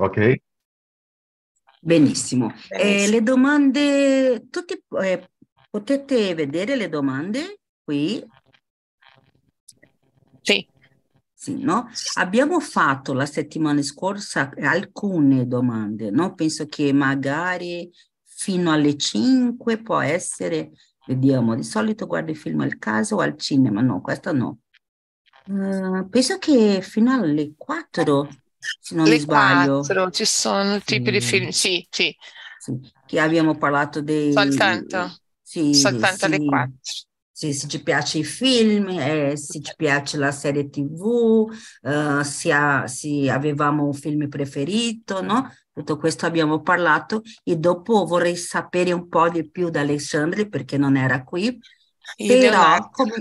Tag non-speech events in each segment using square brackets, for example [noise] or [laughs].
Ok? Benissimo. Eh, Benissimo. le domande, tutti eh, potete vedere le domande qui? Sì, Sì, no? Abbiamo fatto la settimana scorsa alcune domande, no? Penso che magari fino alle 5 può essere, vediamo, di solito guardi film al caso o al cinema? No, questa no. Eh, penso che fino alle 4, se non mi le sbaglio. quattro ci sono tipi di Sì. film, sì, sì, Sì, che abbiamo parlato dei... soltanto, Sì, soltanto sì, quattro. sì, se ci piace i film, eh, se ci piace la serie TV, eh, se, ha- se avevamo un film preferito, no? Tutto questo abbiamo parlato e dopo vorrei sapere un po' di più da Alexandre perché non era qui, Io, però come...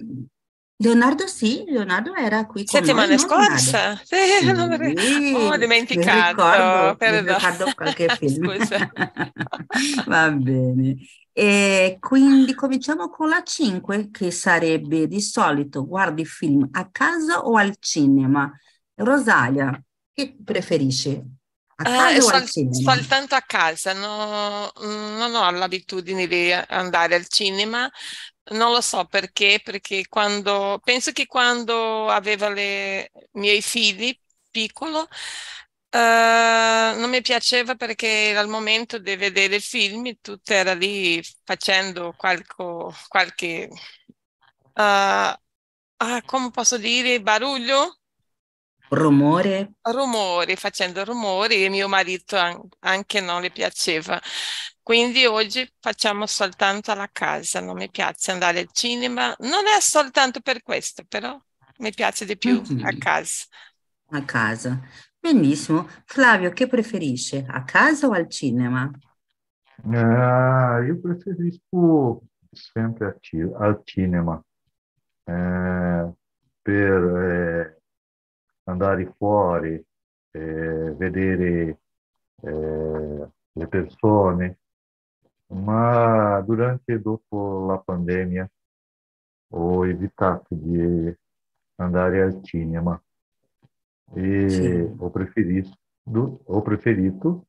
Leonardo sì, Leonardo era qui con noi, settimana no Leonardo? scorsa, sì, non mi Sì, ho mi dimenticato, ricordo, mi ricordo qualche [laughs] film. [laughs] Va bene. E quindi cominciamo con la 5, che sarebbe di solito guardi film a casa o al cinema? Rosalia, che preferisci? A Eh, casa o al sol- cinema? soltanto a casa, no- non ho l'abitudine di andare al cinema, non lo so perché, perché quando, penso che quando avevo le, i miei figli piccolo, eh, non mi piaceva perché era il momento di vedere il film tutto era lì facendo qualco- qualche, eh, ah, come posso dire, baruglio? Rumore? rumori, facendo rumori e mio marito an- anche non le piaceva. Quindi oggi facciamo soltanto alla casa, non mi piace andare al cinema, non è soltanto per questo, però mi piace di più a Mhm, casa. A casa. Benissimo. Flavio, che preferisce? A casa o al cinema? Ah, io preferisco sempre a ci- al cinema eh, per eh, andare fuori, eh, vedere eh, le persone, ma durante e dopo la pandemia ho evitato di andare al cinema e Sì. ho preferito, ho preferito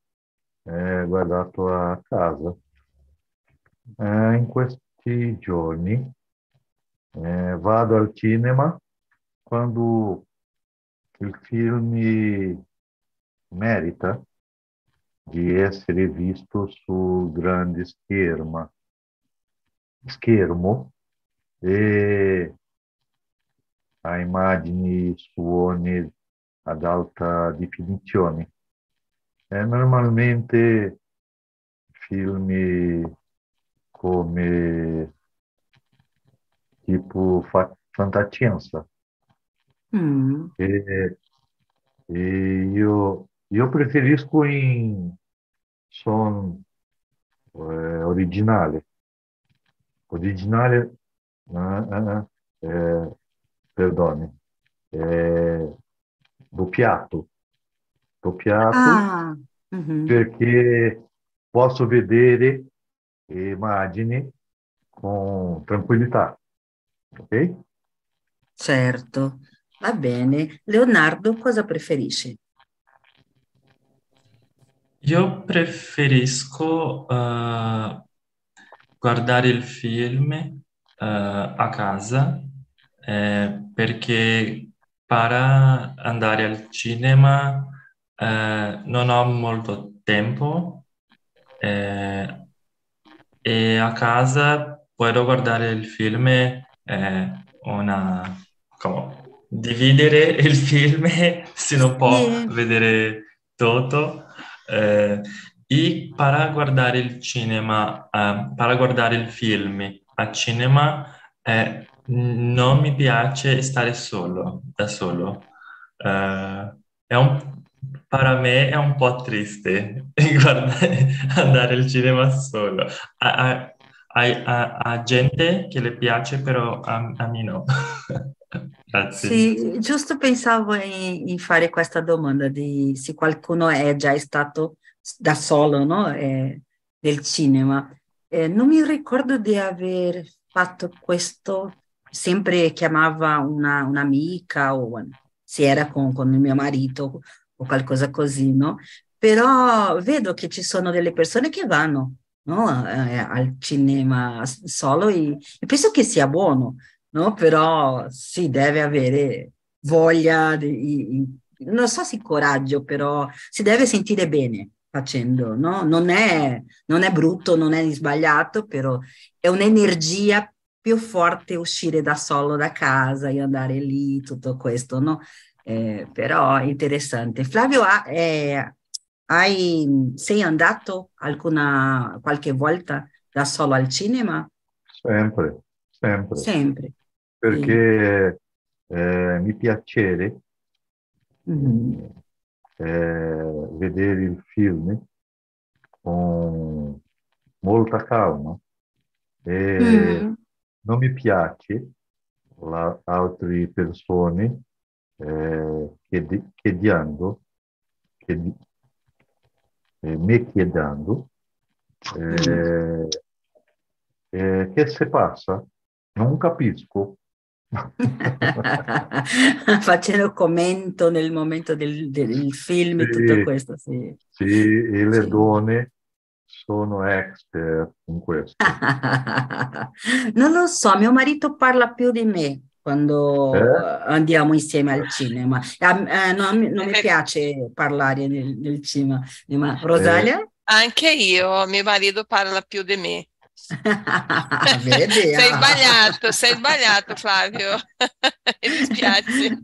eh, guardato a casa. Eh, in questi giorni eh, vado al cinema quando il film merita di essere visto sul grande schermo, schermo e a immagini, suoni ad alta definizione. Eh, normalmente film come tipo fa- fantascienza Mm, e, e io, io preferisco in son eh, originale. Originale, ah, ah, ah, eh, perdone, eh, doppiato. Doppiato Ah, perché posso vedere immagini con tranquillità. Ok? Certo, va bene. Leonardo, cosa preferisci? Io preferisco eh, guardare il film eh, a casa eh, perché per andare al cinema eh, non ho molto tempo eh, e a casa puedo guardare il film eh, una, come, dividere il film [laughs] se non può Sì, vedere tutto. Eh, e para guardare il cinema, eh, para guardare il film a cinema, eh, non mi piace stare solo, da solo. Eh, è un, per me è un po' triste [laughs] guardare, andare al cinema solo. A, a- a- a- gente che le piace, però a me no. [laughs] Grazie. sì, giusto pensavo in, in fare questa domanda di se qualcuno è già stato da solo, no? Eh, nel cinema. Eh, non mi ricordo di aver fatto questo, sempre chiamava una, un'amica o se era con, con il mio marito o qualcosa così, no? però vedo che ci sono delle persone che vanno no? eh, al cinema solo e, e, penso che sia buono, no? però si deve avere voglia, di, non so se coraggio, però si deve sentire bene facendo, no? Non è, non è brutto, non è sbagliato, però è un'energia più forte uscire da solo da casa e andare lì, tutto questo, no? Eh, però interessante. Flavio, eh, hai, sei andato alcuna, qualche volta da solo al cinema? Sempre, sempre. Sempre. Perché eh, mi piace mm-hmm. eh, vedere il film con molta calma e mm-hmm. non mi piace la, altre persone eh, chiedendo, chied, eh, me chiedendo eh, eh, che se passa, non capisco. [laughs] Facendo commento nel momento del, del film e tutto questo, sì. Sì, e le sì. donne sono expert in questo. [laughs] non lo so, mio marito parla più di me quando eh? andiamo insieme al cinema. Eh, non, non, mi piace parlare nel, nel cinema. Ma Rosalia? Eh. Anche io, mio marito parla più di me. Sei sbagliato, sei sbagliato Flavio, [laughs] mi dispiace.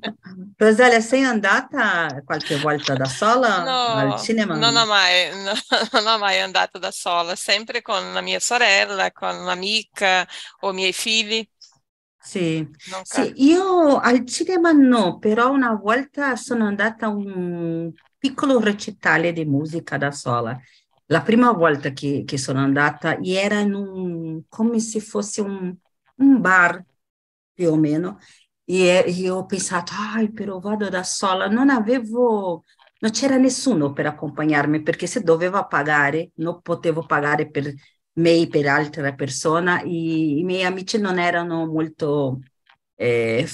Rosalia, sei andata qualche volta da sola no, al cinema? Non ho, mai, no, [laughs] non ho mai andato da sola, sempre con la mia sorella, con un'amica o i miei figli. Sì. sì, io al cinema no, però una volta sono andata a un piccolo recitale di musica da sola la prima volta che, che sono andata era un, come se fosse un, un bar, più o meno, e io ho pensato, ah, però vado da sola, non avevo, non c'era nessuno per accompagnarmi, perché se dovevo pagare, non potevo pagare per me e per altra persona, I, i miei amici non erano molto eh,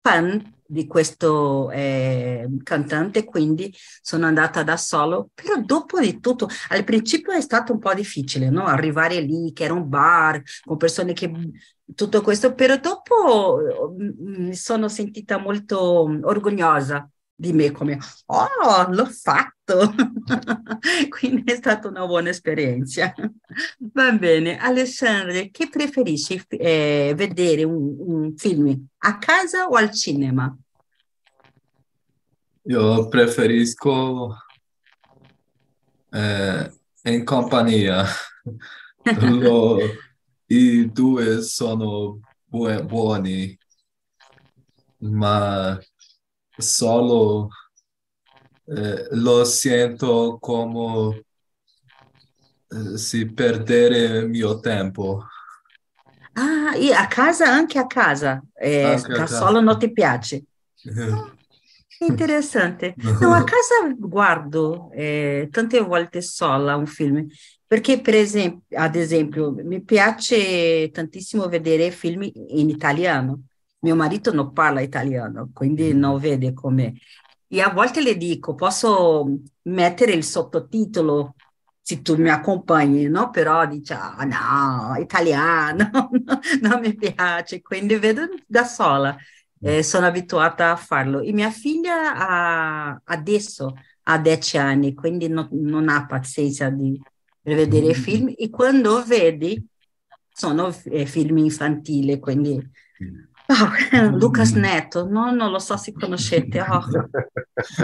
fan di questo eh, cantante, quindi sono andata da solo, però dopo di tutto, al principio è stato un po' difficile, no? Arrivare lì, che era un bar, con persone che... tutto questo, però dopo mm, mi sono sentita molto orgogliosa di me come, oh, l'ho fatto! [laughs] Quindi è stata una buona esperienza. Va bene, Alessandro, che preferisci eh, vedere un, un, film a casa o al cinema? Io preferisco eh, in compagnia. [laughs] Lo, I due sono bu- buoni, ma solo eh, lo siento come eh, si perdere il mio tempo. Ah, e a casa, anche a casa, eh, anche da solo non ti piace? [laughs] Interessante. No, a casa guardo eh, tante volte sola un film, perché per esempio, ad esempio, mi piace tantissimo vedere film in italiano. Mio marito non parla italiano, quindi mm. non vede come. E a volte le dico, posso mettere il sottotitolo se tu mi accompagni, no? Però dice, ah, no, italiano, [laughs] non mi piace, quindi vedo da sola. Eh, sono abituata a farlo. E mia figlia ha, adesso ha 10 anni, quindi no, non ha pazienza di vedere mm. film e quando vedi sono eh, film infantili, quindi Oh, [laughs] Lucas Neto, no, non lo so se conoscete. Oh.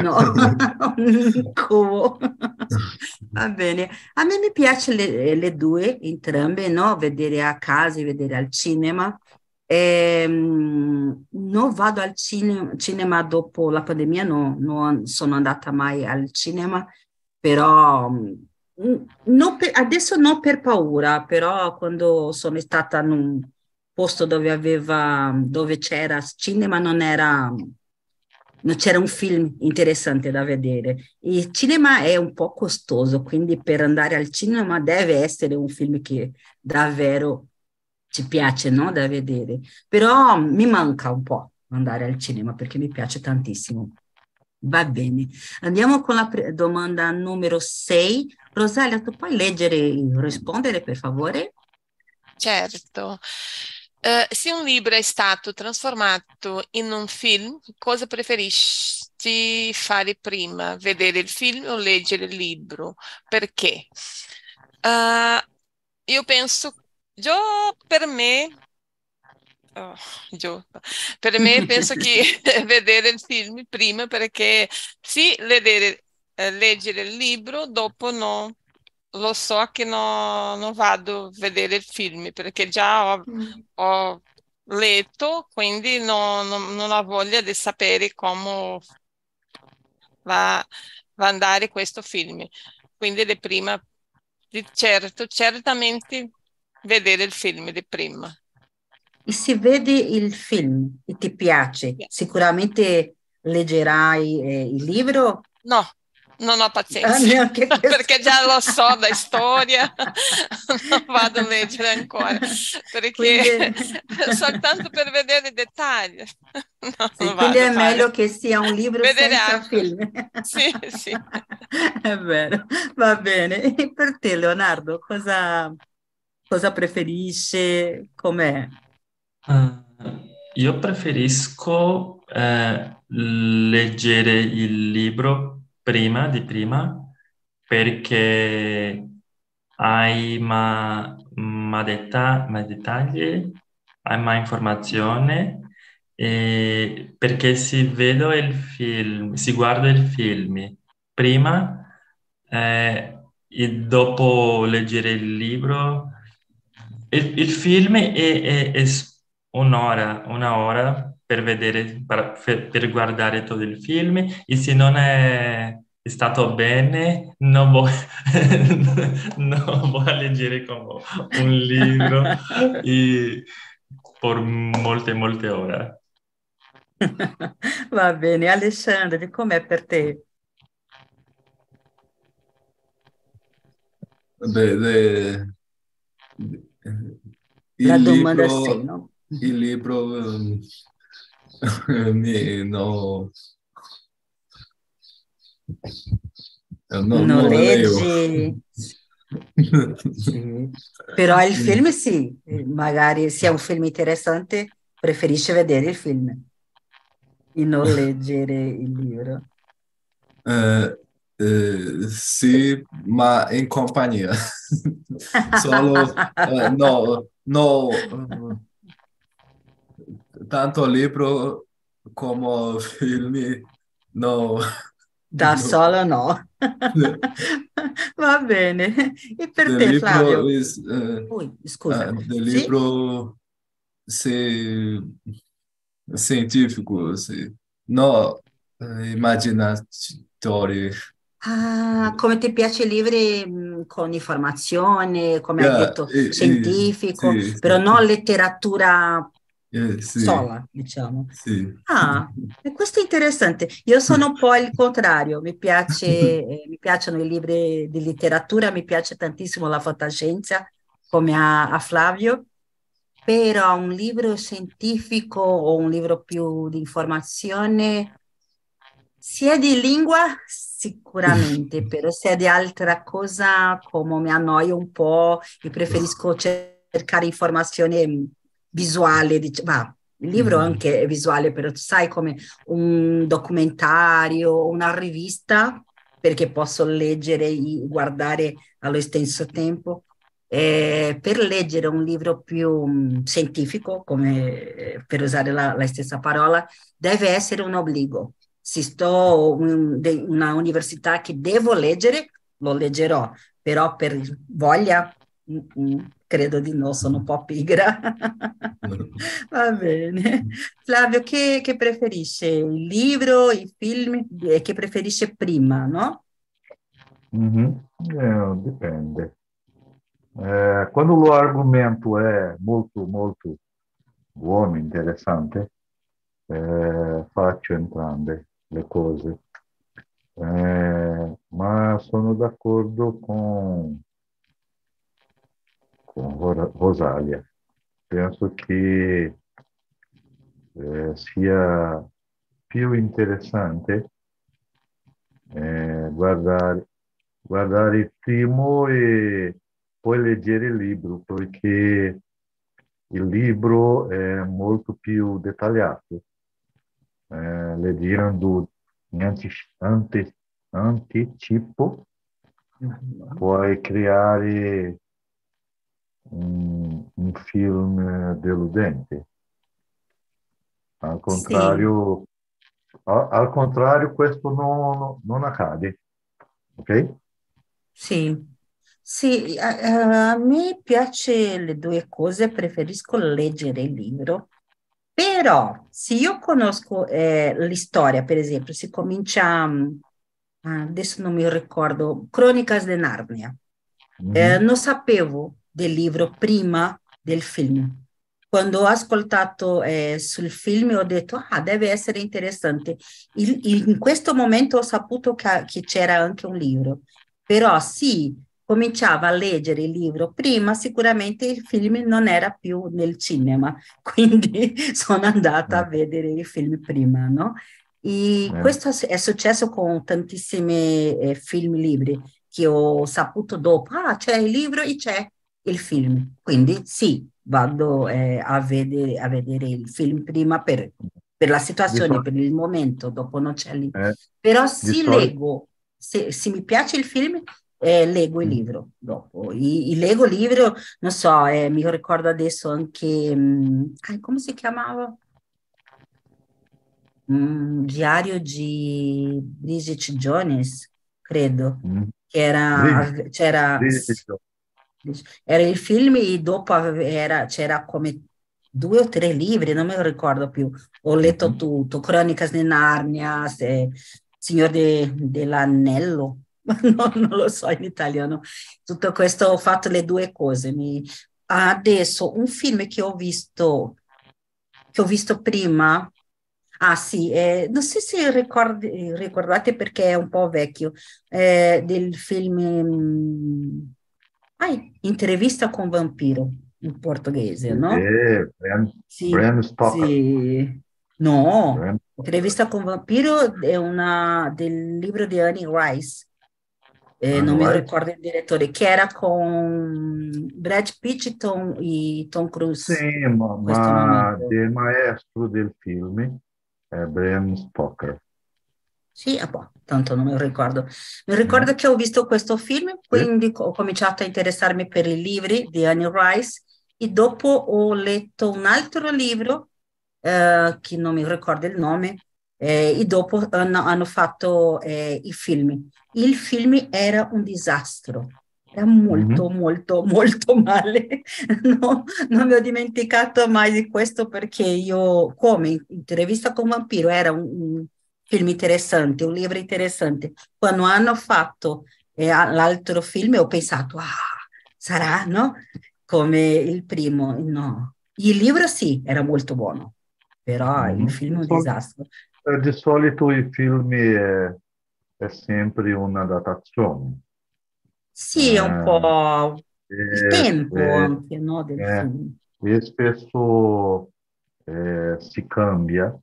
No, [laughs] [laughs] cubo. Va bene. A me mi piace le, le due, entrambe, no? Vedere a casa e vedere al cinema. Ehm, non vado al cinema, cinema dopo la pandemia, no, non sono andata mai al cinema, però non per, adesso non per paura, però quando sono stata in un posto dove aveva, dove c'era cinema non era, non c'era un film interessante da vedere. Il cinema è un po' costoso, quindi per andare al cinema deve essere un film che davvero ci piace no? da vedere. Però mi manca un po' andare al cinema perché mi piace tantissimo Va bene. Andiamo con la domanda numero 6. Rosalia, tu puoi leggere e rispondere, per favore? Certo. Uh, se un libro è stato trasformato in un film, cosa preferisci fare prima? Vedere il film o leggere il libro? Perché? Uh, io penso, io per me Oh, per me penso che [laughs] [laughs] vedere il film prima perché sì, vedere, eh, leggere il libro, dopo no, lo so che no, non vado a vedere il film perché già ho, mm. ho letto, quindi no, no, non ho voglia di sapere come va, va andare questo film. Quindi di prima, di certo, certamente vedere il film di prima. E se vedi il film e ti piace, sicuramente leggerai eh, il libro? No, non ho pazienza, ah, [laughs] perché già lo so da storia, [laughs] non vado a leggere ancora, perché quindi... [laughs] soltanto per vedere i dettagli. No, sì, quindi è meglio che sia un libro vedere senza altro. film. Sì, sì. È vero, va bene. E per te, Leonardo, cosa, cosa preferisce? Com'è? Uh, io preferisco eh, leggere il libro prima di prima perché hai ma, ma, detta, ma dettagli, hai ma informazione e perché si vede il film, si guarda il film prima eh, e dopo leggere il libro. Il, il film è, è, è un'ora, una per vedere, per, per, guardare tutto il film e se non è stato bene non vuoi, [laughs] non vuoi leggere come un libro [laughs] e per molte, molte ore. [laughs] Va bene, Alessandro, com'è per te? Beh, de, La domanda libro, 6, no? il libro um, mi, [laughs] no, no, non, non leggi. [laughs] sì. Però il film sì, magari sia un film interessante, preferisce vedere il film e non [laughs] leggere il libro. Eh, eh, sì, ma in compagnia. Solo, eh, no, no, tanto libro come film, no. Da no. solo no. [laughs] Va bene. E per del te, Flavio? Is, uh, Ui, scusa. Uh, del sì? libro se, scientifico, sì. no uh, immaginatori. Ah, come ti piace i libri mm, con informazione, come yeah, hai detto, eh, scientifico, eh, sì, però sì. non letteratura eh, sì. sola, diciamo. Sì. Ah, questo è interessante. Io sono un po' il contrario, mi, piace, [laughs] eh, mi piacciono i libri di letteratura, mi piace tantissimo la fantascienza, come a, a Flavio, però un libro scientifico o un libro più di informazione, sia di lingua sicuramente, [laughs] però sia di altra cosa, come mi annoio un po' e preferisco cercare informazioni visuale, ma il libro mm. anche è visuale, però sai come un documentario, una rivista, perché posso leggere e guardare allo stesso tempo. Eh, per leggere un libro più um, scientifico, come per usare la, la, stessa parola, deve essere un obbligo. Se sto in un, una università che devo leggere, lo leggerò, però per voglia credo di no, sono un po' pigra. [laughs] Va bene. Flavio, che, che, preferisce? Il libro, i film? E che preferisce prima, no? Mm-hmm. Eh, dipende. Eh, quando l'argomento è molto, molto buono, interessante, eh, faccio entrambe le cose. Eh, ma sono d'accordo con con Rosalia. Penso che eh, sia più interessante eh, guardare, guardare il film e poi leggere il libro, perché il libro è molto più dettagliato. Eh, leggendo in anti, anti, anticipo puoi creare un, un film deludente. Al contrario, al, al contrario questo non, non accade. Ok? Sì, sì, a, a me piace le due cose, preferisco leggere il libro, però se io conosco eh, l'istoria, per esempio, si comincia, mm, adesso non mi ricordo, Cronicas de Narnia, eh, Mhm. non sapevo del libro prima del film. Quando ho ascoltato eh, sul film ho detto, ah, deve essere interessante. Il- il- in questo momento ho saputo che, che c'era anche un libro, però sì, cominciava a leggere il libro prima, sicuramente il film non era più nel cinema, [laughs] quindi [laughs] sono andata a vedere il film prima, no? E Eh. questo è successo con tantissimi eh, film libri che ho saputo dopo, ah, c'è il libro e c'è il film. Quindi sì, vado eh, a vedere, a vedere il film prima per, per la situazione, per il momento, dopo non c'è lì. Eh, Però solito- leggo, se, se mi piace il film, eh, leggo il Mm. libro dopo. I, i leggo il libro, non so, eh, mi ricordo adesso anche, mm, ah, come si chiamava? Mm, Diario di Bridget Jones, credo, mm, che era, Bridget- c'era, Bridget era il film e dopo era- c'era come due o tre libri, non me lo ricordo più. Ho letto Mhm. tutto, Cronicas di Narnia, se- Signor de- dell'Anello, [laughs] no, non lo so in italiano. Tutto questo ho fatto le due cose. Mi- Adesso un film che ho visto, che ho visto prima, ah sì, eh, non so se ricordi- ricordate perché è un po' vecchio, eh, del film ai, Intervista con vampiro in portoghese, no? Eh, Bram, Sì, Bram Stoker. sì. No, Bram- Intervista con vampiro è una del libro di Annie Rice. Eh, Annie non mi Rice? ricordo il direttore, che era con Brad Pitt e Tom, e Tom Cruise. Sì, ma, questo ma momento. il maestro del film è Bram Stoker. Sì, ah, boh, tanto non mi ricordo. Mi ricordo No? che ho visto questo film, quindi ho cominciato a interessarmi per i libri di Annie Rice e dopo ho letto un altro libro, eh, che non mi ricordo il nome, eh, e dopo hanno, hanno fatto eh, i film. Il film era un disastro. Era molto, molto, molto male. [laughs] No, non mi ho dimenticato mai di questo perché io, come intervista con Vampiro, era un film interessante, un libro interessante. Quando hanno fatto eh, l'altro film ho pensato, ah, sarà, no? Come il primo. No. Il libro sì, era molto buono, però il film è un disastro. Eh, Di solito i film è, è sempre una datazione. Sì, è un Eh, po' il tempo e- anche, no, del eh, film. e spesso eh, si cambia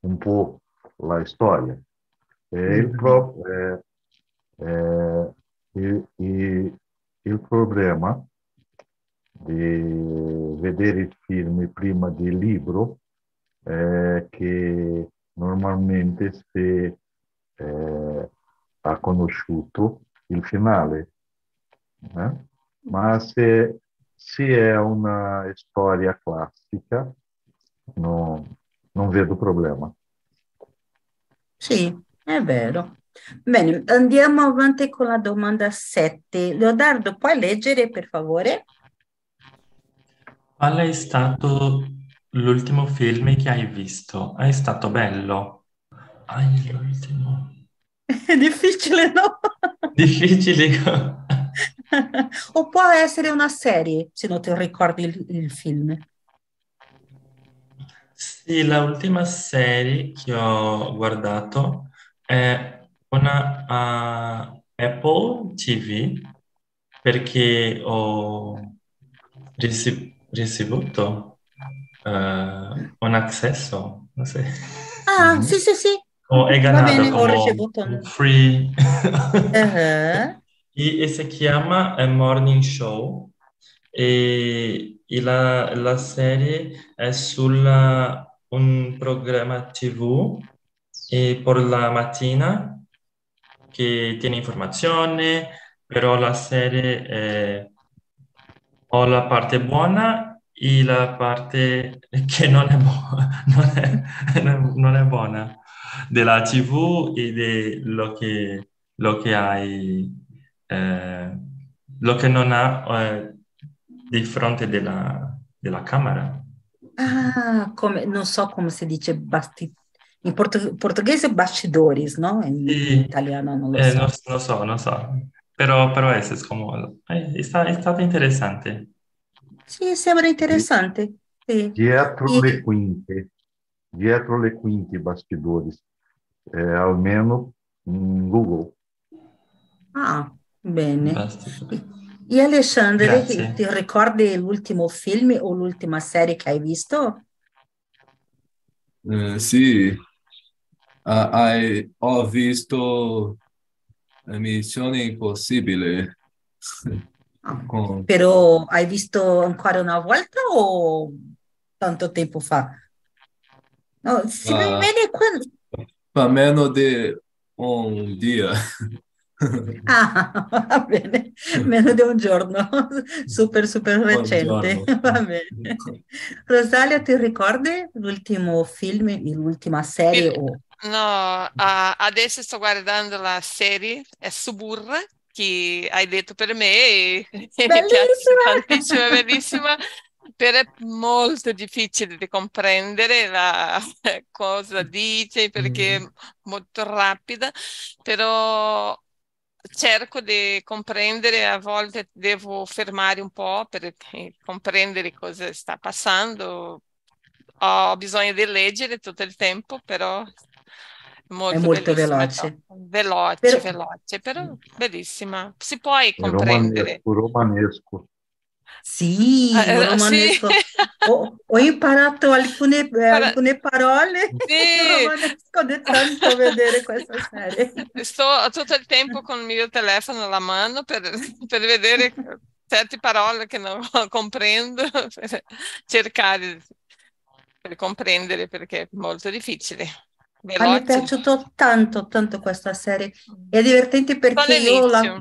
un po' la storia. E il, Mhm. pro- eh, eh, il- il- il problema di vedere il film prima del libro è che normalmente si eh, ha conosciuto il finale, eh? ma se, se è una storia classica no- non vedo problema. Sì, è vero. Bene, andiamo avanti con la domanda 7. Leonardo, puoi leggere per favore? Qual è stato l'ultimo film che hai visto? È stato bello? Ai, l'ultimo. È [laughs] difficile, no? [laughs] Difficile. [laughs] O può essere una serie, se non ti ricordi il, il film. Sì, la ultima serie che ho guardato è una a Apple TV perché ho rice- ricevuto eh, un accesso, non so. Ah, [laughs] sì, sì, sì, ganado bene, ho ricevuto un free. Y [laughs] ese si chiama eh, Morning Show e, e la, la serie è sulla un programma TV e por la mattina che tiene informazione, però la serie è, ho la parte buona e la parte [laughs] che non è, buona, [laughs] non è, [laughs] non è buona della TV e di lo che, lo che hai, eh, lo che non ha eh, di fronte della, della camera. Ah, come, non so come si dice basti, in portu- portoghese bastidores, no? In, Sì. in italiano non lo Eh, so. non, non so, non so, però, però como, eh, è, sta- è stato interessante. Sì, sembra interessante. Sì. Dietro E- le quinte, dietro le quinte bastidores, é, almeno em Google. Ah, bene. Basta. E Alexandre, Grazie. ti ricordi l'ultimo film o l'ultima serie che hai visto? Eh, sì, Ah, hai- ho visto Missione Impossibile Ah, [laughs] con Però hai visto ancora una volta o tanto tempo fa? No, se mi Ah. viene quando... fa meno di un dia. [laughs] Ah, [laughs] va bene, meno di un giorno, [laughs] super, super recente, [laughs] va bene. Rosalia, ti ricordi l'ultimo film, l'ultima serie o... No, ah, adesso sto guardando la serie, è Suburra, che hai detto per me mi piace Bellissima! è bellissima, però è molto difficile di comprendere la cosa dice perché è molto rapida, però cerco di comprendere, a volte devo fermare un po' per comprendere cosa sta passando. Ho bisogno di leggere tutto il tempo, però è molto molto bellissima, veloce. veloce, Però- veloce, però bellissima. Si può comprendere. romanesco, romanesco. Sì, Eh, eh, romanesco. sì. Ho, [laughs] ho imparato alcune, eh, alcune parole Sì. [laughs] romanesco di tanto vedere questa serie. Sto tutto il tempo con il mio telefono alla mano per, [laughs] per vedere certe parole che non comprendo, per cercare per comprendere perché è molto difficile. A me è Veloce. piaciuto tanto, tanto questa serie. È divertente perché io la.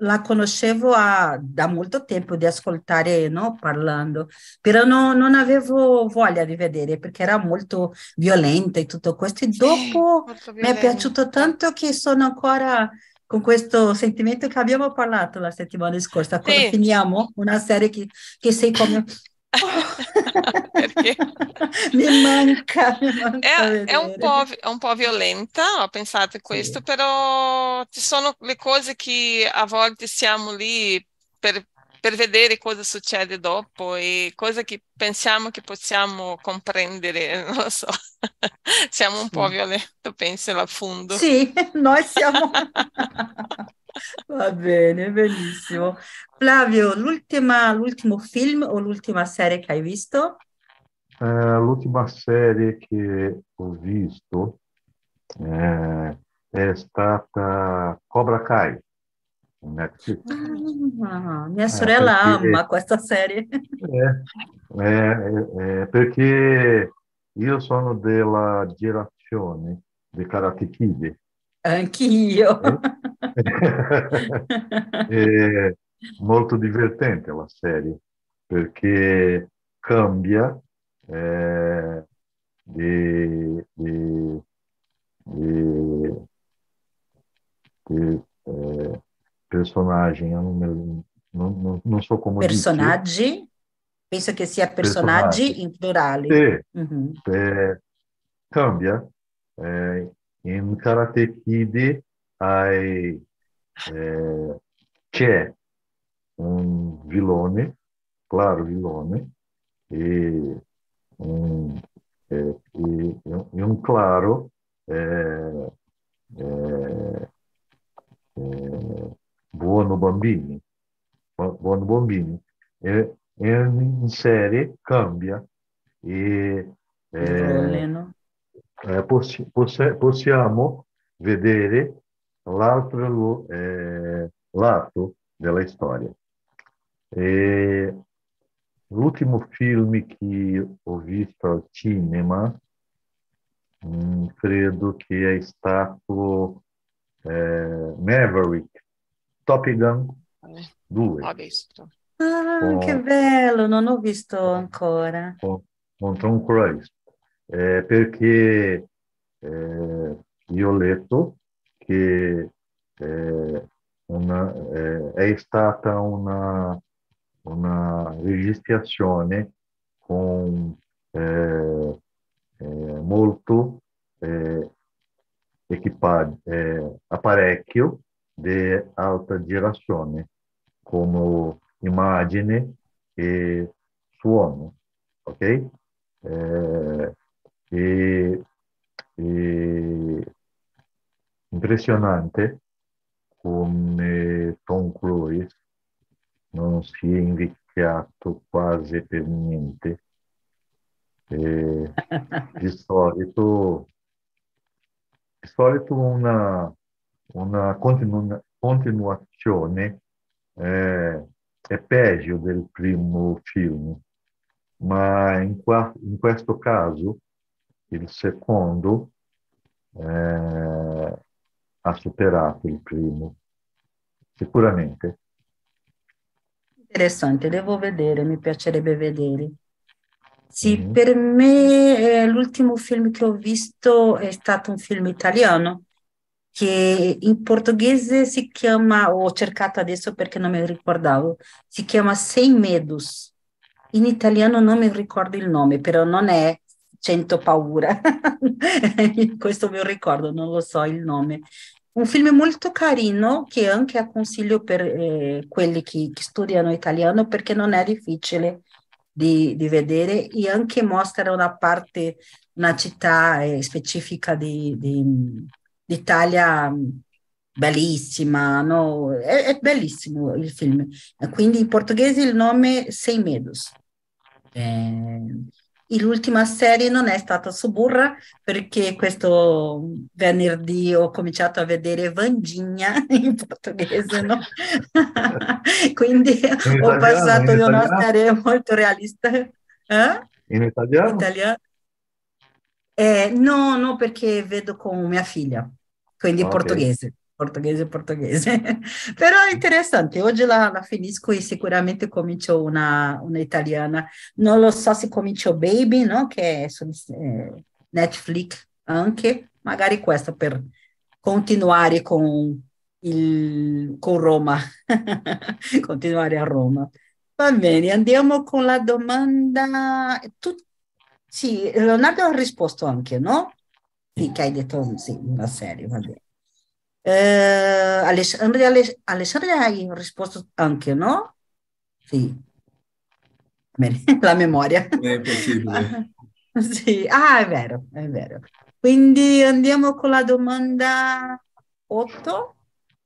La conoscevo a- da molto tempo di ascoltare, no, parlando, però no- non avevo voglia di vedere perché era molto violenta e tutto questo. E Sì, dopo molto mi è piaciuto tanto che sono ancora con questo sentimento che abbiamo parlato la settimana scorsa, quando Sì. finiamo una serie che, che sei come... [laughs] Perché? [laughs] Mi manca, mi manca È, è un po', è un po' violenta, ho pensato a questo, però ci sono le cose che a volte siamo lì per, per vedere cosa succede dopo e cose che pensiamo che possiamo comprendere, [laughs] non lo so. Siamo un po' Sì. violenti, penso, a fondo. Sì, noi siamo... Va bene, benissimo. Flavio, l'ultima, l'ultimo film o l'ultima serie che hai visto? É, l'ultima série che ho visto é, è stata Cobra Kai. Ah, mia sorella perché- ama questa serie. É, perché io sono della generazione di Karate Kid. Anch'io. [laughs] È molto divertente la serie perché cambia eh, di, di- di- di, eh, personaggi, non, non- non- so come dice. Personaggi? Penso che sia personaggi Personaggi. in plurale. Sì, Mhm. eh, cambia. Eh, in Karate Kid hai, eh, c'è un vilone, claro vilone, e un, eh, e- e un claro eh, eh, eh, buono bambini, Bu- buono bambini. E, e in serie cambia e Il ruolo, possiamo vedere l'altro eh, lato della storia. E l'ultimo film che ho visto al cinema mm, credo che è stato eh, Maverick, Top Gun 2. Ho visto. Ah, Con- che bello, non ho visto ancora. con, con Tom Cruise, eh, perché eh, io ho letto che eh, una- è stata una, una registrazione con eh, eh, molto equipa- eh, apparecchio di alta girazione, come immagine e suono, ok? Eh, e, impressionante come Tom Cruise non si è invecchiato quasi per niente. E di [laughs] solito, di solito una, una continu- continuazione eh, è peggio del primo film, ma in, qua- in questo caso il secondo eh, ha superato il primo, sicuramente. Interessante, devo vedere, mi piacerebbe vedere. Sì, Mhm. per me eh, l'ultimo film che ho visto è stato un film italiano che in portoghese si chiama, ho cercato adesso perché non mi ricordavo, si chiama Sem Medos. In italiano non mi ricordo il nome, però non è Cento Paura. [laughs] Questo lo ricordo, non lo so il nome. Un film molto carino che anche consiglio per eh, quelli che, che studiano italiano perché non è difficile di, di vedere e anche mostra una parte, una città eh, specifica di, di- d'Italia mh, bellissima, no? È, è bellissimo il film. Quindi in portoghese il nome Sem Medos. Eh, l'ultima serie non è stata Suburra perché questo venerdì ho cominciato a vedere Vandinha [laughs] in portoghese, no? [laughs] Quindi ho italiano, passato in di una serie molto realista. Eh? In italiano? Italiano? Eh, no, no, perché vedo con mia figlia, quindi Ok. portoghese, portoghese, portoghese. [laughs] Però è interessante, oggi la, la finisco e sicuramente comincio una, una italiana. Non lo so se comincio Baby, no? Che è su eh, Netflix anche, magari questa per continuare con, il, con Roma, [laughs] continuare a Roma. Va bene, andiamo con la domanda. Tu, sì, Leonardo ha risposto anche, no? Sì, che hai detto sì, una serie, va bene. Eh, Alessandria, Ale- Alessandria hai risposto anche, no? Sì. Bene, [laughs] la memoria. È impossibile. [laughs] Sì, ah, è vero, è vero. Quindi andiamo con la domanda 8.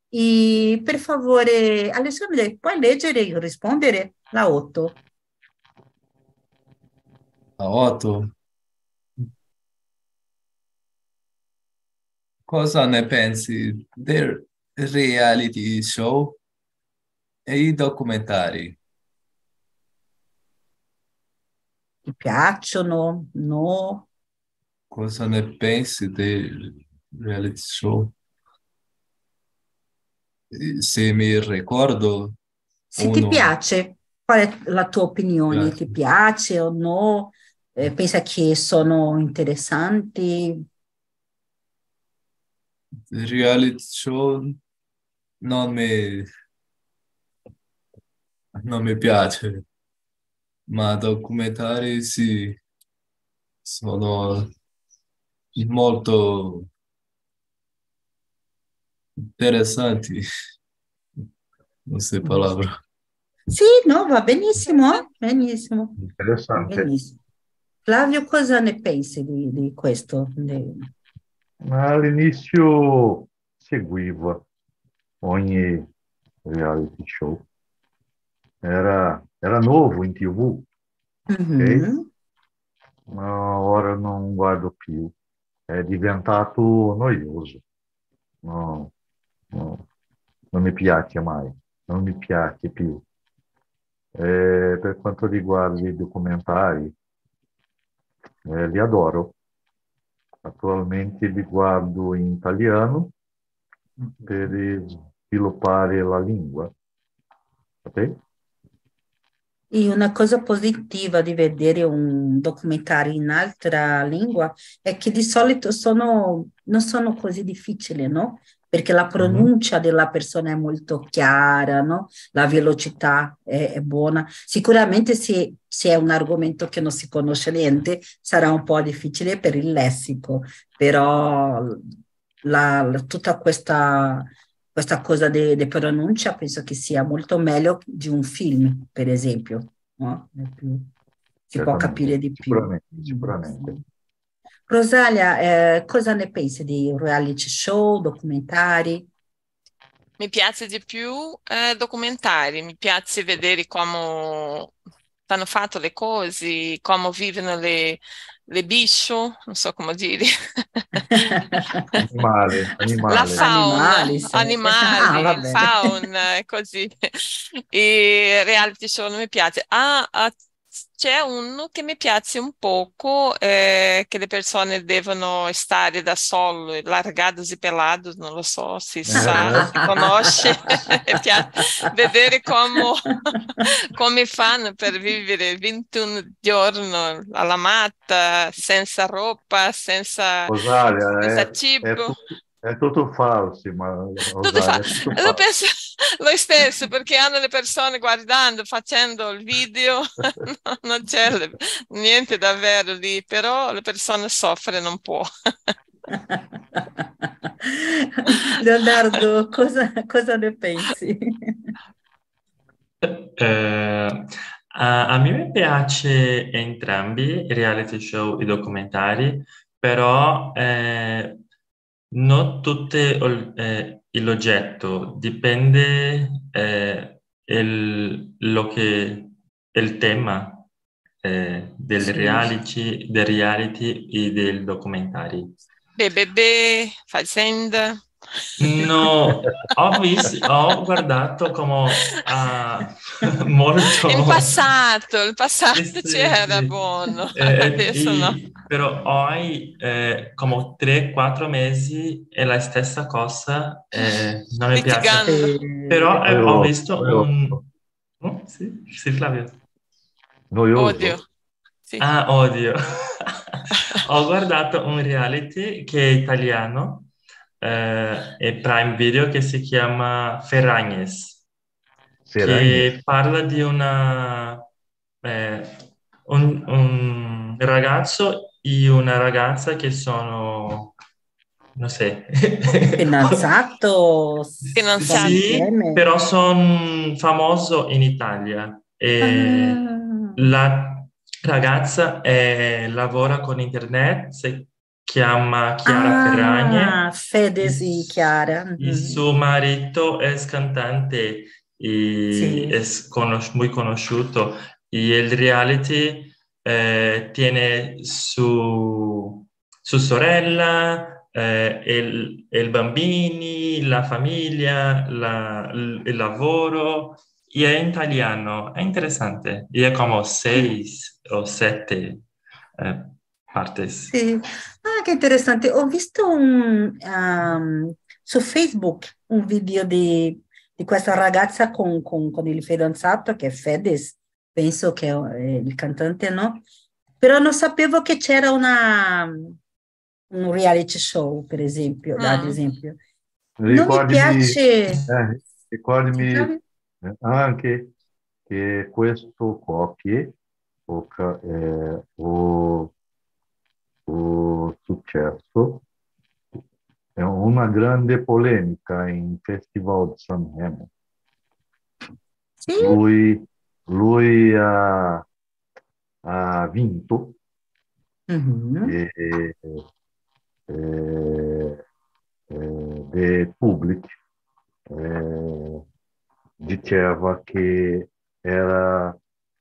E per favore, Alessandria, puoi leggere e rispondere la 8? A Otto. Cosa ne pensi del reality show e i documentari? Ti piacciono? No? Cosa ne pensi del reality show? Se mi ricordo, Se ti Uno. piace, qual è la tua opinione? Grazie. Ti piace o no? Eh, pensa che sono interessanti? Il reality show non mi, non mi piace, ma documentari sì, sono molto interessanti. Non so palavra. Sì, no, va benissimo, eh? Benissimo, Interessante. benissimo. Flavio, cosa ne pensi di, di questo? Di- all'inizio seguivo ogni reality show. Era, era nuovo in TV, Mhm. ma ora non guardo più. è diventato noioso. No, no, non mi piace mai, non mi piace più. Eh, per quanto riguarda i documentari, eh, li adoro. Attualmente li guardo in italiano per sviluppare la lingua. Ok? E una cosa positiva di vedere un documentario in altra lingua è che di solito sono, non sono così difficili, no? Perché la pronuncia mm-hmm. della persona è molto chiara, no? La velocità è, è buona. Sicuramente se, se, è un argomento che non si conosce niente, sarà un po' difficile per il lessico, però la, la, tutta questa questa cosa di pronuncia penso che sia molto meglio di un film, per esempio. No? Più, si può capire di più. Sicuramente, sicuramente. Rosalia, eh, cosa ne pensi di reality show, documentari? Mi piace di più eh, documentari, mi piace vedere come hanno fatto le cose, come vivono le, le biscio, non so come dire. Animali, animali. La fauna, animali, sì. animali ah, fauna, così. E reality show non mi piace. Ah, ah c'è uno che mi piace un poco, eh, che le persone devono stare da solo, largados e pelados, non lo so eh. sa, si conosce, [laughs] vedere come, [laughs] come fanno per vivere 21 giorni alla matta, senza roupa, senza, Rosalia, senza è, cibo. È, è tutto falso, ma tutto fa- lo penso [laughs] lo stesso perché hanno le persone guardando, facendo il video, [laughs] no, non c'è le, niente davvero lì, però le persone soffrono un po'. [laughs] Leonardo, cosa, cosa ne pensi? Eh, a, a me piace entrambi i reality show e i documentari, però eh, non tutte eh, l'oggetto, dipende eh, il, lo che, il tema eh, del, sì. reality, del reality e del documentario. Bebè, Fazenda. No, ho, visto, ho guardato come uh, [laughs] molto... Il passato, il passato sì, c'era sì. buono, [laughs] eh, adesso no. Però oggi, eh, come 3-4 mesi, è la stessa cosa, eh, non mi piace. Però eh, ho visto un... Oh, sì, sì, Flavio. Noioso. Odio. Sì. Ah, odio. [laughs] ho guardato un reality che è italiano, eh, è Prime Video che si chiama Ferragnes, che parla di una, eh, un, un, ragazzo e una ragazza che sono, non so... Fidanzato? [laughs] Fidanzato. Sì, però sono famoso in Italia. E ah. La ragazza è, lavora con internet, si chiama Chiara ah, Ferragne. Fede sì, Chiara. Il mm-hmm. suo marito è cantante e sì. è conos- molto conosciuto e il reality eh, tiene su, su sorella, eh, il, il, bambini, la famiglia, la, il, il lavoro. E è in italiano, è interessante. E è come sei o sette eh, partes. Sì. Ah, che interessante. Ho visto un, um, su Facebook un video di, di questa ragazza con, con, con, il fidanzato che è Fedes, penso che è il cantante, no? Però non sapevo che c'era una, un reality show, per esempio, ah. ad esempio. Non mi piace... Eh, ricordami anche che questo coppie o, eh, o o successo è una grande polemica in Festival di Sanremo. Sì. Lui, lui ha, ha, vinto mm-hmm. e, e, e, e pubblico diceva che era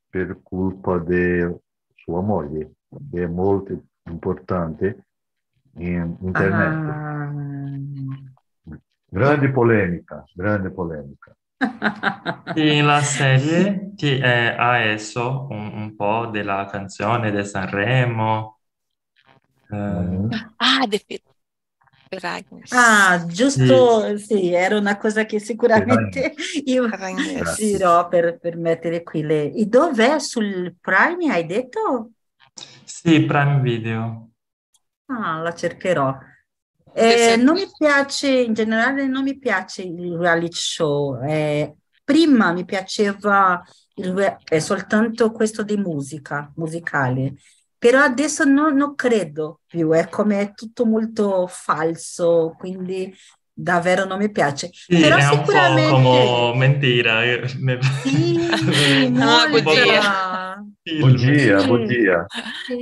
per colpa di sua moglie, che è molto importante in internet. Ah. Grande polemica, grande polemica. Sì, la serie ti, eh, ha esso un, un po' della canzone di Sanremo. Eh. Ah, De Ferragnes. Ah, giusto, sì, era una cosa che sicuramente io dirò per, per mettere qui le... E dov'è sul Prime, hai detto? Sì, Prime Video. Ah, la cercherò. Eh, non mi piace, in generale non mi piace il reality show. Eh, prima mi piaceva il è soltanto questo di musica, musicale, però adesso no- non credo più, è come è tutto molto falso, quindi davvero non mi piace. Sì, Però è un po' sicuramente come mentira. eh, sì. [laughs] Film. Bugia, Sì. bugia.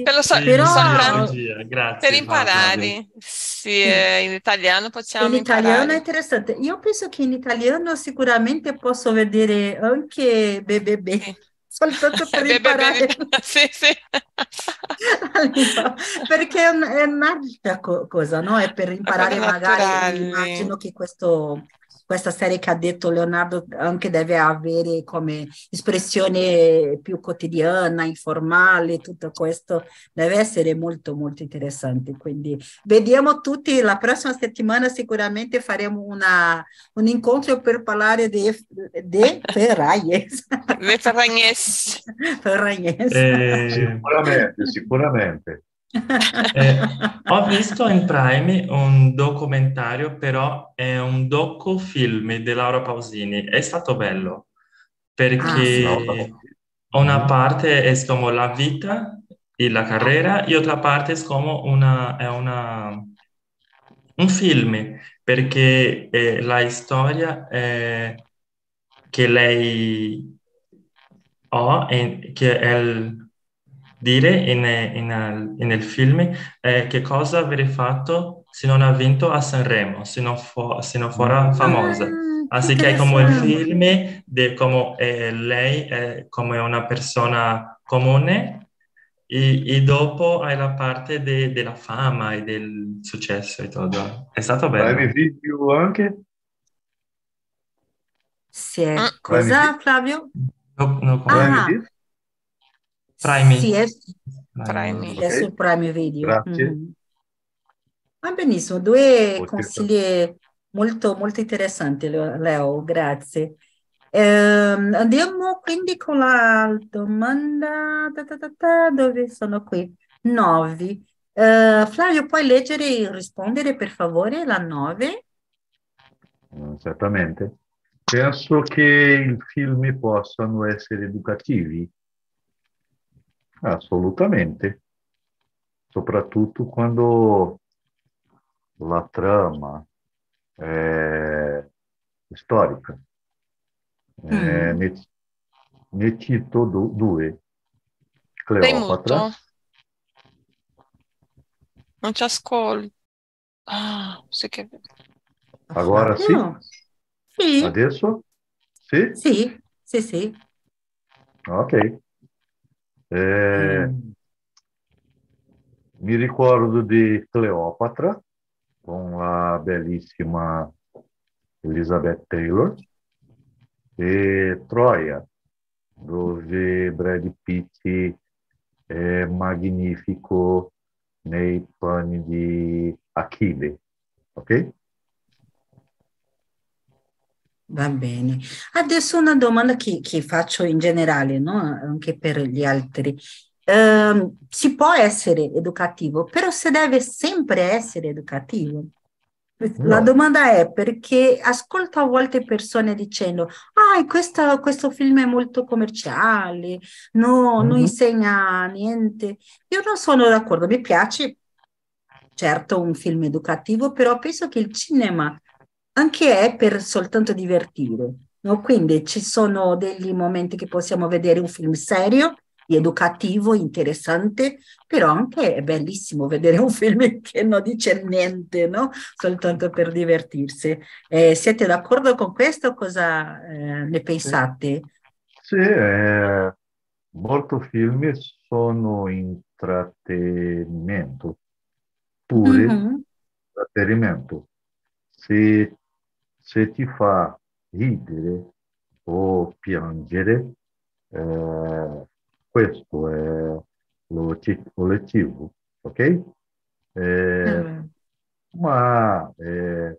Per so- Sì, Però- bugia, bugia. Grazie, Per imparare, sì, eh, in italiano possiamo In italiano è imparare. interessante. Io penso che in italiano sicuramente posso vedere anche BBB, Sì. [laughs] soltanto per imparare beh, [laughs] sì, sì. [laughs] perché è, un- è un'altra co- cosa, no? È per imparare magari, immagino che questo, questa serie che ha detto Leonardo anche deve avere come espressione più quotidiana, informale, tutto questo deve essere molto molto interessante. Quindi vediamo tutti, la prossima settimana sicuramente faremo una, un incontro per parlare di, di Ferragnes. Le Ferragnes. Ferragnes. Eh, Sicuramente, sicuramente. Eh, ho visto in Prime un documentario, però è un docufilm di Laura Pausini. È stato bello perché Ah, una parte è come la vita e la carriera e l'altra parte è come una, è una, un film perché eh, la storia eh, che lei ha e che è il dire in, in- nel film è che cosa avrei fatto se non ha vinto a Sanremo, se non, fo- se non fosse famosa. Ah, Así che que hay como el interessante. film de como eh, lei è come una persona comune e, e dopo hai la parte de- della fama e del successo e tutto. È stato bello. Video anche? Sì, è- Ah. cosa Flavio? No- no- Ah. Prime. Sì, è, Prime. è Ok. sul Prime Video. Grazie. Mhm. Va benissimo, due Potete- consigli molto, molto interessanti, Leo, grazie. Ehm, andiamo quindi con la domanda, ta ta ta ta, dove sono qui? Nove. Eh, Flavio, puoi leggere e rispondere per favore la nove? Mm, Certamente. Penso che i film possano essere educativi. Assolutamente. Soprattutto quando la trama è storica. Eh, Mm. ne, ne cito du- due. Sei Cleopatra. muto? Non ci ascolto. Ah, sì che... Agora sì? No. Sì, Adesso? Sì? sì, sì, sì. Ok. Eh, Mm. Mi ricordo di Cleopatra con la bellissima Elizabeth Taylor e Troia, dove Brad Pitt è magnifico nei panni di Achille. Ok? Va bene. Adesso una domanda che, che faccio in generale, no? Anche per gli altri. Ehm, si può essere educativo, però si deve sempre essere educativo. La No. domanda è perché ascolto a volte persone dicendo: Ah, questa- questo film è molto commerciale, no, non Mhm. insegna niente. Io non sono d'accordo, mi piace certo un film educativo, però penso che il cinema anche è per soltanto divertire, no? Quindi ci sono degli momenti che possiamo vedere un film serio, educativo, interessante, però anche è bellissimo vedere un film [laughs] che non dice niente, no? Soltanto per divertirsi. Eh, siete d'accordo con questo? Cosa eh, ne pensate? Sì, eh, molti film sono intrattenimento. pure Mhm. intrattenimento. Se, se ti fa ridere o piangere, eh, questo è l'obiettivo, ok? Eh, Eh, ma eh,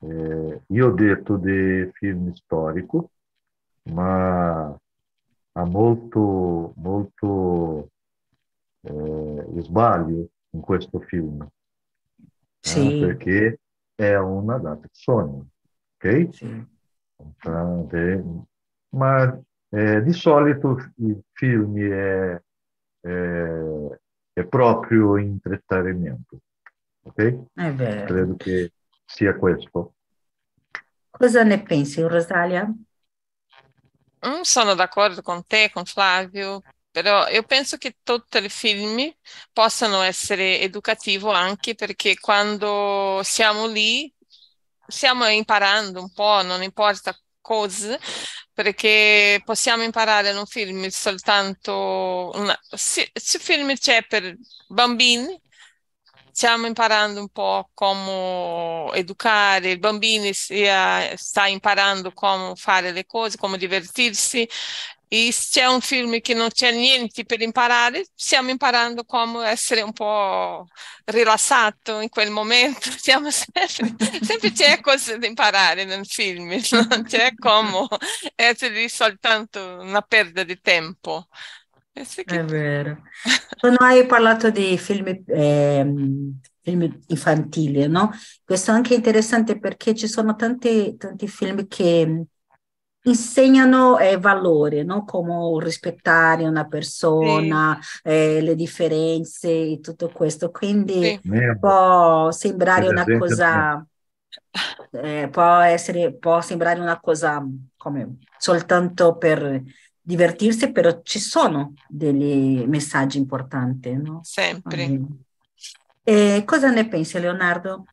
eh, io ho detto di film storico, ma ha molto, molto eh, sbaglio in questo film, eh, Sì, perché è una adattazione, ok? sì. Ma eh, di solito i film è, è, è proprio intrattenimento, ok? È vero. Credo che sia questo. Cosa ne pensi, Rosalia? Mm, sono d'accordo con te, con Flavio, però io penso che tutti i film possano essere educativi anche perché quando siamo lì stiamo imparando un po', non importa cosa, perché possiamo imparare in un film soltanto una, se, se il film c'è per bambini, stiamo imparando un po' come educare i bambini, sta imparando come fare le cose, come divertirsi. E se c'è un film che non c'è niente per imparare, stiamo imparando come essere un po' rilassato in quel momento. [laughs] Stiamo sempre, sempre c'è cosa da imparare nel film, [laughs] non c'è come essere soltanto una perdita di tempo. Eh È vero. [laughs] Tu non hai parlato di film, ehm, film infantili, no? Questo è anche interessante perché ci sono tanti, tanti film che insegnano eh, valori, no? Come rispettare una persona, eh, le differenze e tutto questo. Quindi Sì. Può sembrare una cosa, eh, può essere, può sembrare una cosa come soltanto per divertirsi, però ci sono dei messaggi importanti, no? sempre. E cosa ne pensi, Leonardo?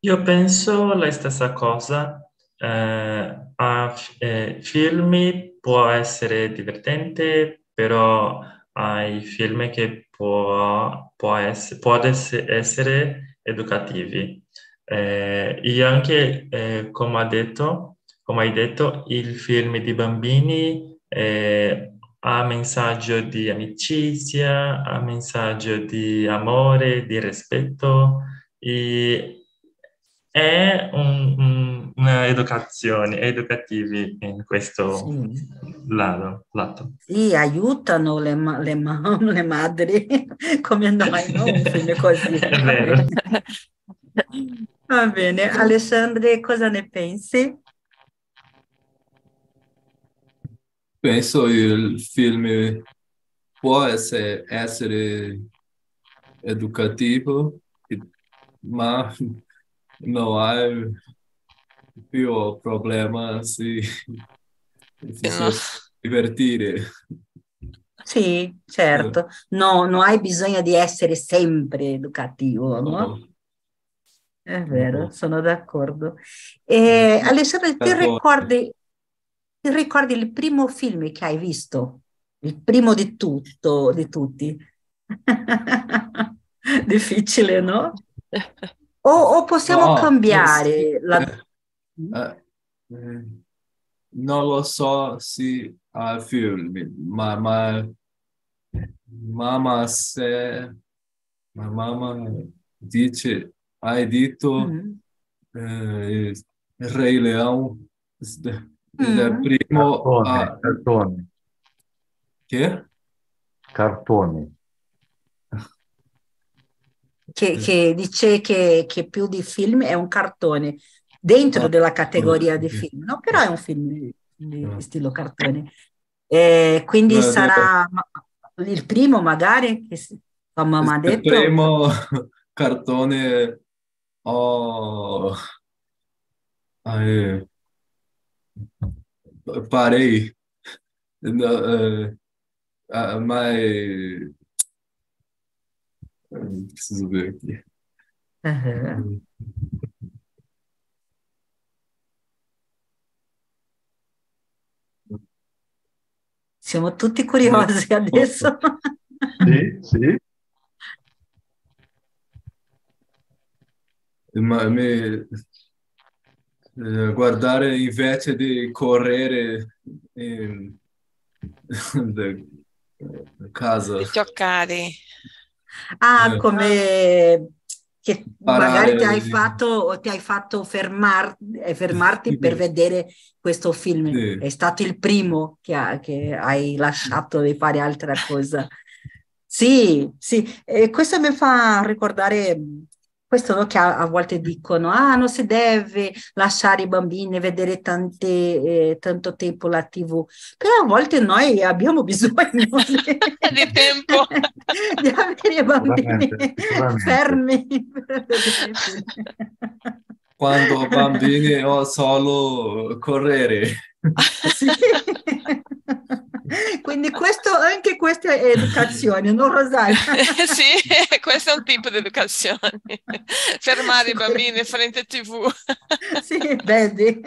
Io penso la stessa cosa. Eh, a eh, film può essere divertente, però hai film che può, può ess- può ess- essere educativi. Eh, e anche, eh, come ha detto, come hai detto, il film di bambini eh, ha messaggio di amicizia, ha messaggio di amore, di rispetto e è un- un- una educazione, educativi in questo Sì. lato. lato. Sì, aiutano le, ma- le, ma- [laughs] le madri come noi, no? Un film [laughs] così. È vero. Va bene, Alessandre, cosa ne pensi? Penso il film può essere, essere educativo, ma non hai più problema si No. divertire. Sì, certo. No, non hai bisogno di essere sempre educativo, no? È vero, No. sono d'accordo. E Alessandro, ti ricordi, ti ricordi il primo film che hai visto? Il primo di tutto, di tutti? [laughs] Difficile, no? [laughs] O, o possiamo No, cambiare la... Eh, eh, non lo so se ha film, ma, ma mamma se ma mamma dice, hai detto Mm. eh, il Re Leão ed è Mm. primo cartone, a cartone, che? cartone. Che, che dice che, che più di film è un cartone dentro Ah, della categoria di film, no? Però è un film di, Ah. stile cartone. Eh, quindi Eh, sarà ma- il primo magari, che mamma ha Il detto, primo [laughs] cartone ho eh, parei No, eh, ah, ma eh, Preciso ver aqui. Uhum. [laughs] Siamo tutti curiosi adesso. [laughs] Sì, sì. Ma me, eh, guardare invece di correre in, [laughs] da, da casa. Di giocare. Ah, Eh. come che magari ti hai Parare- fatto, ti hai fatto fermar- eh, fermarti per vedere questo film. Sì. È stato il primo che, ha- che hai lasciato di fare altra cosa. Sì, sì, e questo mi fa ricordare questo no, che a, a volte dicono, ah, non si deve lasciare i bambini vedere tante, eh, tanto tempo la TV, però a volte noi abbiamo [laughs] bisogno di, [laughs] Di tempo. [laughs] di avere i bambini Sicuramente, sicuramente. fermi. Quando bambini o solo correre. Sì. [laughs] Quindi questo, anche questa è educazione, non Rosaria? [laughs] sì, [laughs] questo è un tipo di educazione. Fermare i bambini frente a TV. Sì, vedi?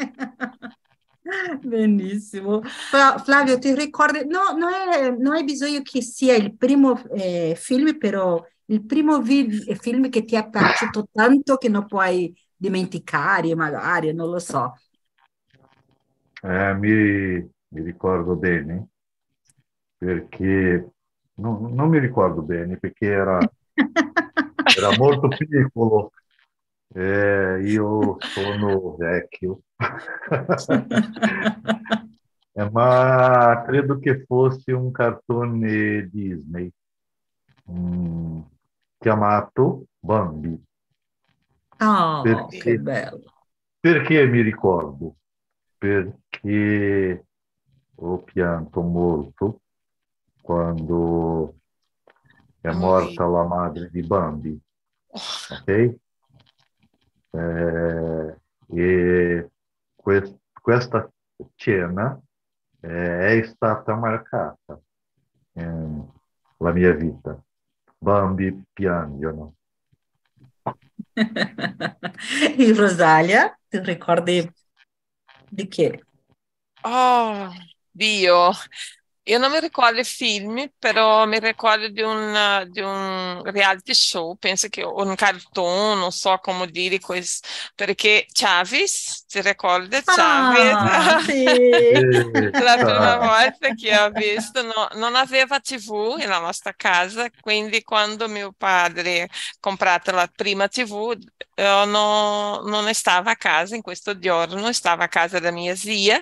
Benissimo. Fra- Flavio, ti ricordi? No, non, è- non hai bisogno che sia il primo eh, film, però il primo vi- film che ti è piaciuto tanto che non puoi dimenticare, magari, non lo so. Eh, mi, mi ricordo bene perché [laughs] no- non mi ricordo bene perché era, era molto piccolo. Eh, io sono vecchio, [laughs] Eh, ma credo che fosse un cartone Disney chiamato Bambi. Oh, Perché? che bello. Perché mi ricordo? Perché ho pianto molto quando è Oi. morta la madre di Bambi, ok? Eh, e quest- questa scena eh, è stata marcata nella mia vita. Bambi piangono. [laughs] E Rosalia, ti ricordi di che? Oh, Dio. Io non mi ricordo i film, però mi ricordo di un, di un reality show, penso che un cartone, non so come dire questo, perché Chavis, ti ricordi Ah, Chavis? sì. Eh, [laughs] La prima ah, volta che ho visto, no, non aveva TV nella nostra casa, quindi quando mio padre ha comprato la prima TV, io no- non stava a casa in questo giorno, stava a casa da mia zia,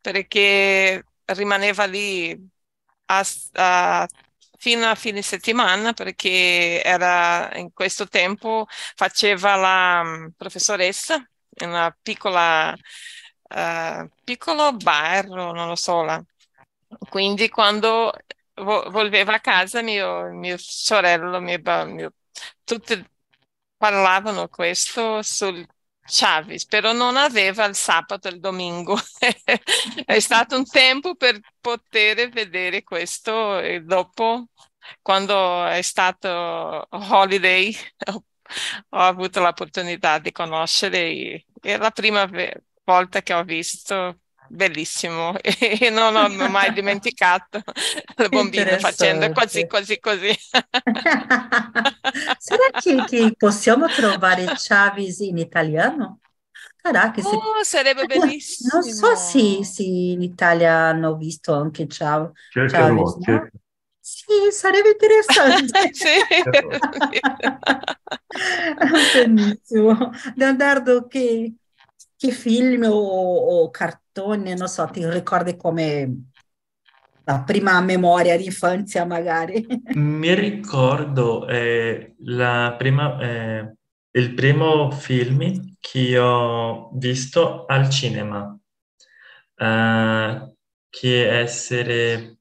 perché rimaneva lì a- a- fino a fine settimana, perché era in questo tempo faceva la mm, professoressa in una piccola eh, piccolo bar, non lo so, là. Quindi quando vo- voleva a casa, mio, mio sorello, mio, mio- tutti parlavano questo sul Chavis, però non aveva il sabato e il domingo. [laughs] È stato un tempo per poter vedere questo e dopo, quando è stato holiday, ho, avuto l'opportunità di conoscere è la prima volta che ho visto. Bellissimo [laughs] e non ho mai dimenticato [laughs] la bambina facendo così, così, così. [laughs] Sarà che, che possiamo trovare Chavis in italiano? Che se... Oh, sarebbe bellissimo. Non so se, se in Italia hanno visto anche Chav- cercherò, Chavis, no? Sì, sarebbe interessante. Sì. Benissimo. Leonardo, che, che film o, o cartone, non so, ti ricordi come la prima memoria di infanzia magari? [laughs] Mi ricordo eh, la prima, eh, il primo film che ho visto al cinema, eh, che è essere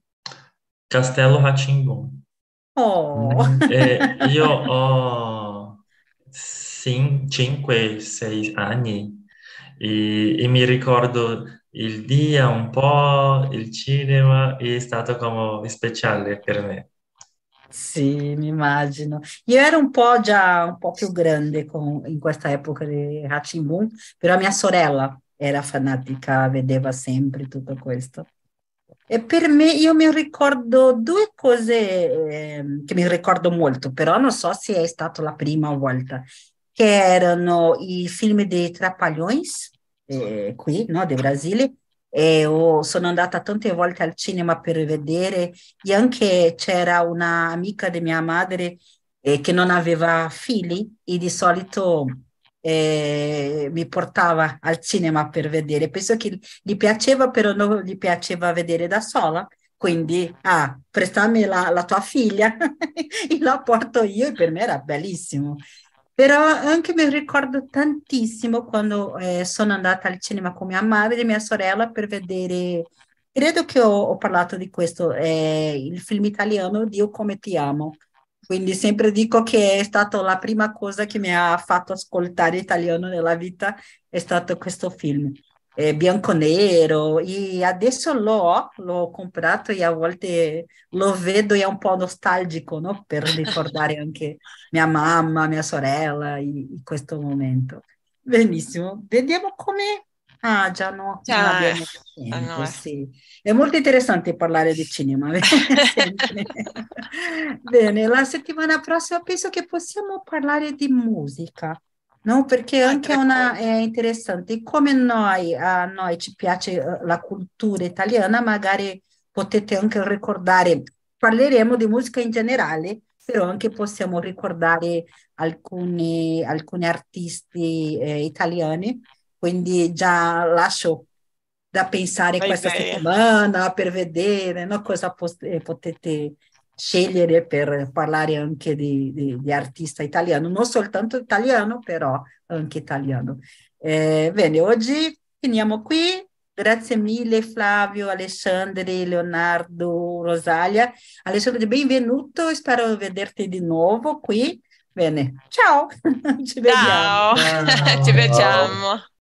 Castello Rá-Tim-Bum. Oh, [laughs] io ho 5-6 anni e, e mi ricordo il dia un po', il cinema è stato come speciale per me. sì, mi immagino. Io ero un po' già un po' più grande con- in questa epoca di Rá-Tim-Bum, però mia sorella era fanatica, vedeva sempre tutto questo. E per me, io mi ricordo due cose ehm, che mi ricordo molto, però non so se è stata la prima volta. Che erano i film dei Trapalhões, eh, qui, no, del Brasile, e ho, sono andata tante volte al cinema per vedere, e anche c'era un'amica di mia madre eh, che non aveva figli, e di solito eh, mi portava al cinema per vedere. Penso che gli piaceva, però non gli piaceva vedere da sola. Quindi, ah, prestami la, la tua figlia [laughs] e la porto io e per me era bellissimo. Però anche mi ricordo tantissimo quando eh, sono andata al cinema con mia madre e mia sorella per vedere, credo che ho, ho parlato di questo, eh, il film italiano Dio come ti amo. Quindi sempre dico che è stata la prima cosa che mi ha fatto ascoltare italiano nella vita, è stato questo film eh, bianco-nero e adesso l'ho, l'ho comprato e a volte lo vedo e è un po' nostalgico, no? Per ricordare [laughs] anche mia mamma, mia sorella in questo momento. Benissimo, vediamo come... Ah, già no, già, abbiamo tempo, no. Eh. sì. È molto interessante parlare di cinema. [laughs] Bene, la settimana prossima penso che possiamo parlare di musica. No, perché anche una è interessante, come noi, a noi ci piace eh, la cultura italiana, magari potete anche ricordare, parleremo di musica in generale, però anche possiamo ricordare alcuni, alcuni artisti eh, italiani, quindi già lascio da pensare Vai questa bene. settimana per vedere no, cosa pot- potete scegliere per parlare anche di, di, di, artista italiano, non soltanto italiano, però anche italiano. Eh, bene, oggi finiamo qui. Grazie mille Flavio, Alessandri, Leonardo, Rosalia. Alessandro, benvenuto, spero vederti di nuovo qui. Bene, ciao, [laughs] ci vediamo. Ciao, [laughs] ci vediamo.